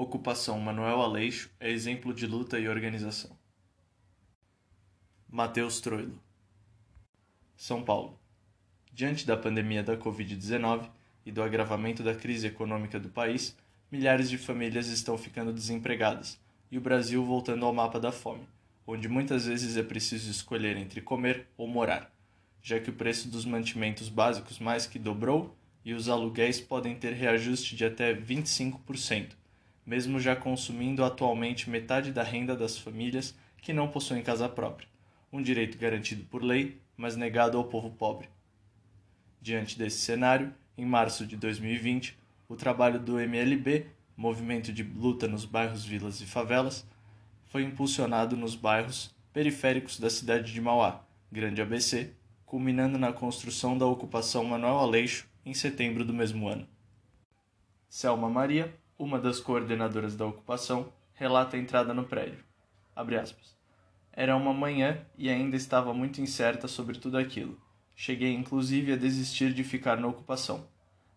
Ocupação Manuel Aleixo é exemplo de luta e organização. Mateus Troilo São Paulo. Diante da pandemia da Covid-19 e do agravamento da crise econômica do país, milhares de famílias estão ficando desempregadas e o Brasil voltando ao mapa da fome, onde muitas vezes é preciso escolher entre comer ou morar, já que o preço dos mantimentos básicos mais que dobrou e os aluguéis podem ter reajuste de até 25%, mesmo já consumindo atualmente metade da renda das famílias que não possuem casa própria um direito garantido por lei, mas negado ao povo pobre. Diante desse cenário, em março de 2020, o trabalho do MLB, Movimento de Luta nos Bairros, Vilas e Favelas, foi impulsionado nos bairros periféricos da cidade de Mauá, Grande ABC, culminando na construção da ocupação Manuel Aleixo em setembro do mesmo ano. Selma Maria, uma das coordenadoras da ocupação, relata a entrada no prédio. Era uma manhã e ainda estava muito incerta sobre tudo aquilo. Cheguei inclusive a desistir de ficar na ocupação.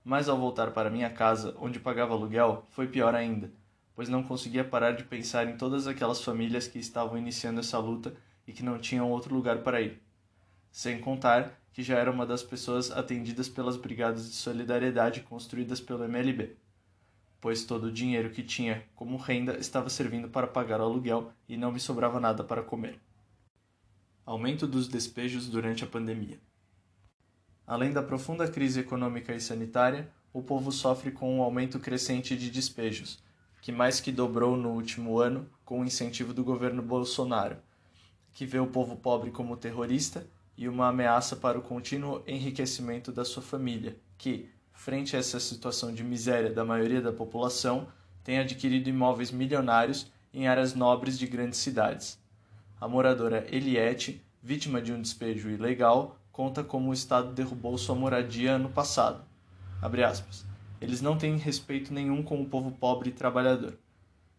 Mas ao voltar para minha casa, onde pagava aluguel, foi pior ainda, pois não conseguia parar de pensar em todas aquelas famílias que estavam iniciando essa luta e que não tinham outro lugar para ir. Sem contar que já era uma das pessoas atendidas pelas brigadas de solidariedade construídas pelo MLB pois todo o dinheiro que tinha como renda estava servindo para pagar o aluguel e não me sobrava nada para comer. Aumento dos despejos durante a pandemia. Além da profunda crise econômica e sanitária, o povo sofre com um aumento crescente de despejos, que mais que dobrou no último ano com o incentivo do governo Bolsonaro, que vê o povo pobre como terrorista e uma ameaça para o contínuo enriquecimento da sua família, que, frente a essa situação de miséria da maioria da população, tem adquirido imóveis milionários em áreas nobres de grandes cidades. A moradora Eliette, vítima de um despejo ilegal, conta como o Estado derrubou sua moradia ano passado. Eles não têm respeito nenhum com o povo pobre e trabalhador.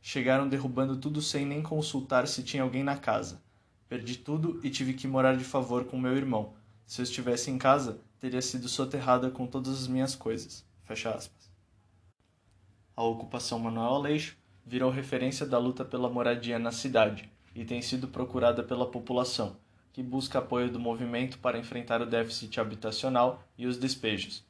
Chegaram derrubando tudo sem nem consultar se tinha alguém na casa. Perdi tudo e tive que morar de favor com meu irmão. Se eu estivesse em casa, teria sido soterrada com todas as minhas coisas. Fecha aspas. A ocupação Manuel Aleixo virou referência da luta pela moradia na cidade e tem sido procurada pela população, que busca apoio do movimento para enfrentar o déficit habitacional e os despejos.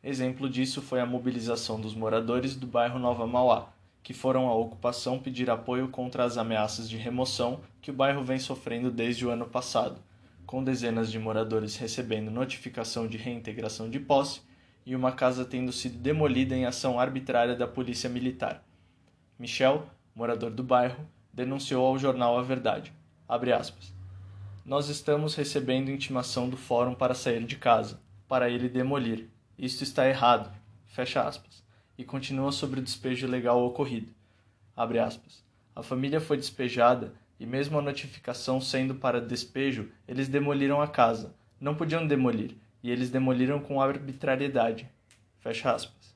Exemplo disso foi a mobilização dos moradores do bairro Nova Mauá, que foram à ocupação pedir apoio contra as ameaças de remoção que o bairro vem sofrendo desde o ano passado com dezenas de moradores recebendo notificação de reintegração de posse e uma casa tendo sido demolida em ação arbitrária da Polícia Militar. Michel, morador do bairro, denunciou ao jornal A Verdade. Nós estamos recebendo intimação do fórum para sair de casa, para ele demolir. Isto está errado. Fecha aspas. E continua sobre o despejo ilegal ocorrido. Aspas. A família foi despejada e mesmo a notificação sendo para despejo, eles demoliram a casa. Não podiam demolir, e eles demoliram com arbitrariedade. Fecha aspas.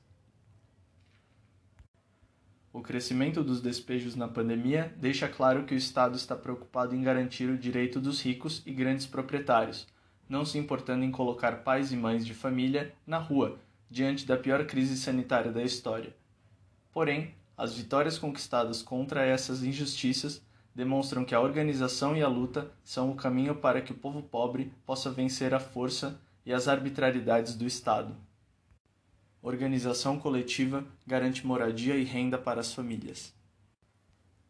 O crescimento dos despejos na pandemia deixa claro que o Estado está preocupado em garantir o direito dos ricos e grandes proprietários, não se importando em colocar pais e mães de família na rua, diante da pior crise sanitária da história. Porém, as vitórias conquistadas contra essas injustiças demonstram que a organização e a luta são o caminho para que o povo pobre possa vencer a força e as arbitrariedades do Estado. Organização coletiva garante moradia e renda para as famílias.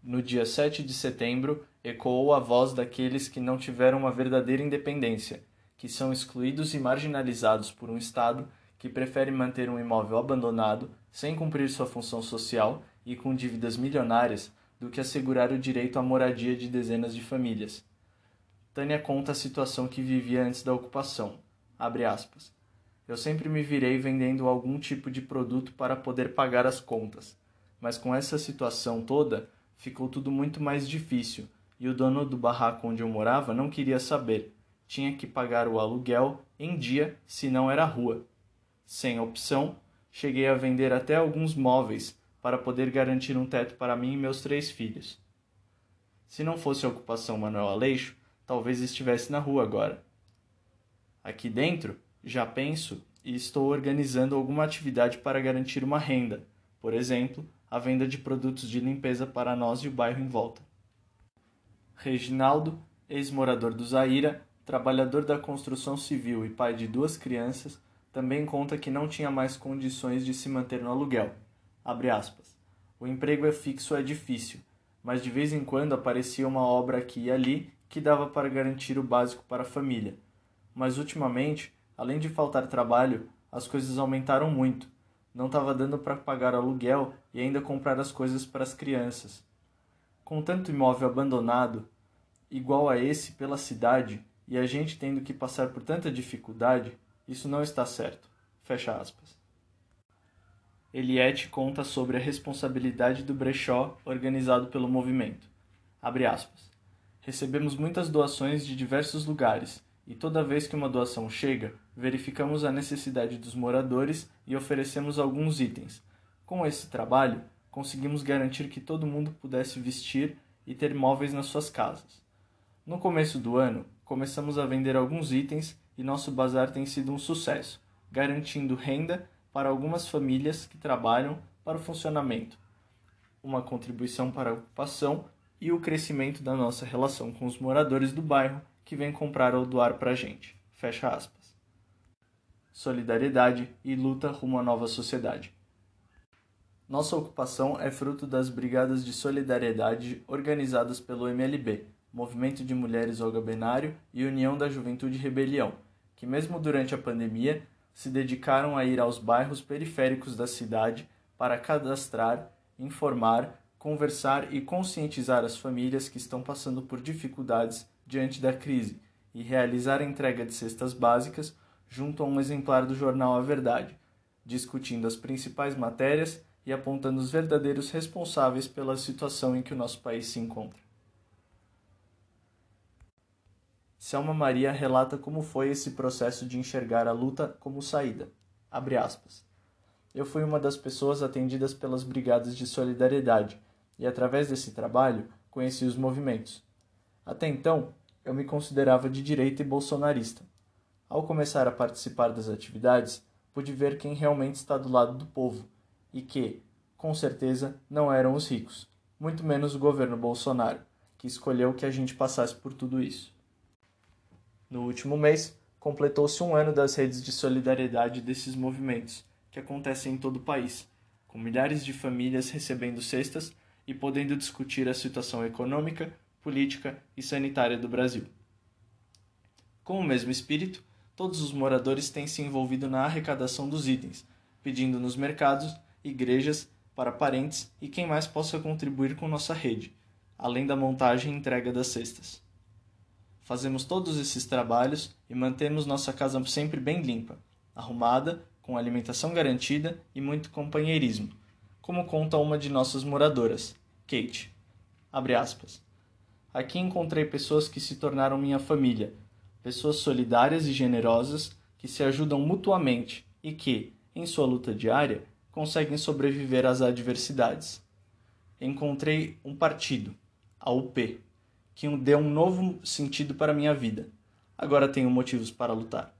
No dia 7 de setembro, ecoou a voz daqueles que não tiveram uma verdadeira independência, que são excluídos e marginalizados por um Estado que prefere manter um imóvel abandonado, sem cumprir sua função social e com dívidas milionárias do que assegurar o direito à moradia de dezenas de famílias. Tânia conta a situação que vivia antes da ocupação. Eu sempre me virei vendendo algum tipo de produto para poder pagar as contas, mas com essa situação toda ficou tudo muito mais difícil e o dono do barraco onde eu morava não queria saber. Tinha que pagar o aluguel em dia, se não era rua. Sem opção, cheguei a vender até alguns móveis para poder garantir um teto para mim e meus três filhos. Se não fosse a ocupação Manuel Aleixo, talvez estivesse na rua agora. Aqui dentro, já penso e estou organizando alguma atividade para garantir uma renda, por exemplo, a venda de produtos de limpeza para nós e o bairro em volta. Reginaldo, ex-morador do Zaira, trabalhador da construção civil e pai de duas crianças, também conta que não tinha mais condições de se manter no aluguel. O emprego é fixo é difícil, mas de vez em quando aparecia uma obra aqui e ali que dava para garantir o básico para a família. Mas ultimamente, além de faltar trabalho, as coisas aumentaram muito. Não estava dando para pagar aluguel e ainda comprar as coisas para as crianças. Com tanto imóvel abandonado, igual a esse pela cidade, e a gente tendo que passar por tanta dificuldade, isso não está certo. Fecha aspas. Eliette conta sobre a responsabilidade do brechó organizado pelo movimento. Recebemos muitas doações de diversos lugares e toda vez que uma doação chega, verificamos a necessidade dos moradores e oferecemos alguns itens. Com esse trabalho, conseguimos garantir que todo mundo pudesse vestir e ter móveis nas suas casas. No começo do ano, começamos a vender alguns itens e nosso bazar tem sido um sucesso, garantindo renda para algumas famílias que trabalham para o funcionamento, uma contribuição para a ocupação e o crescimento da nossa relação com os moradores do bairro que vêm comprar ou doar para a gente. Fecha aspas. Solidariedade e luta rumo à nova sociedade. Nossa ocupação é fruto das brigadas de solidariedade organizadas pelo MLB, Movimento de Mulheres Olga Benário e União da Juventude Rebelião, que mesmo durante a pandemia se dedicaram a ir aos bairros periféricos da cidade para cadastrar, informar conversar e conscientizar as famílias que estão passando por dificuldades diante da crise e realizar a entrega de cestas básicas junto a um exemplar do jornal A Verdade, discutindo as principais matérias e apontando os verdadeiros responsáveis pela situação em que o nosso país se encontra. Selma Maria relata como foi esse processo de enxergar a luta como saída. Eu fui uma das pessoas atendidas pelas brigadas de solidariedade e, através desse trabalho, conheci os movimentos. Até então, eu me considerava de direita e bolsonarista. Ao começar a participar das atividades, pude ver quem realmente está do lado do povo e que, com certeza, não eram os ricos, muito menos o governo Bolsonaro, que escolheu que a gente passasse por tudo isso. No último mês, completou-se um ano das redes de solidariedade desses movimentos, que acontecem em todo o país, com milhares de famílias recebendo cestas e podendo discutir a situação econômica, política e sanitária do Brasil. Com o mesmo espírito, todos os moradores têm se envolvido na arrecadação dos itens, pedindo nos mercados, igrejas, para parentes e quem mais possa contribuir com nossa rede, além da montagem e entrega das cestas. Fazemos todos esses trabalhos e mantemos nossa casa sempre bem limpa, arrumada, com alimentação garantida e muito companheirismo como conta uma de nossas moradoras, Kate. Aqui encontrei pessoas que se tornaram minha família, pessoas solidárias e generosas que se ajudam mutuamente e que, em sua luta diária, conseguem sobreviver às adversidades. Encontrei um partido, a UP, que deu um novo sentido para minha vida. Agora tenho motivos para lutar.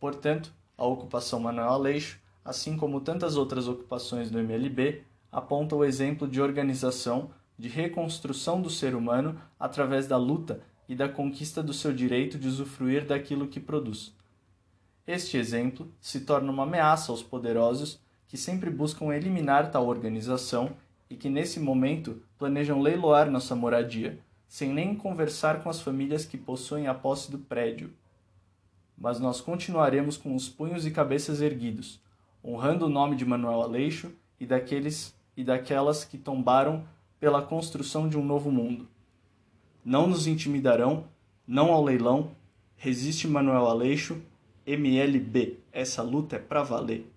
Portanto, a ocupação Manuel Aleixo assim como tantas outras ocupações do MLB, aponta o exemplo de organização, de reconstrução do ser humano através da luta e da conquista do seu direito de usufruir daquilo que produz. Este exemplo se torna uma ameaça aos poderosos que sempre buscam eliminar tal organização e que nesse momento planejam leiloar nossa moradia, sem nem conversar com as famílias que possuem a posse do prédio. Mas nós continuaremos com os punhos e cabeças erguidos, honrando o nome de Manuel Aleixo e daqueles e daquelas que tombaram pela construção de um novo mundo. Não nos intimidarão, não ao leilão. Resiste Manuel Aleixo, MLB. Essa luta é pra valer.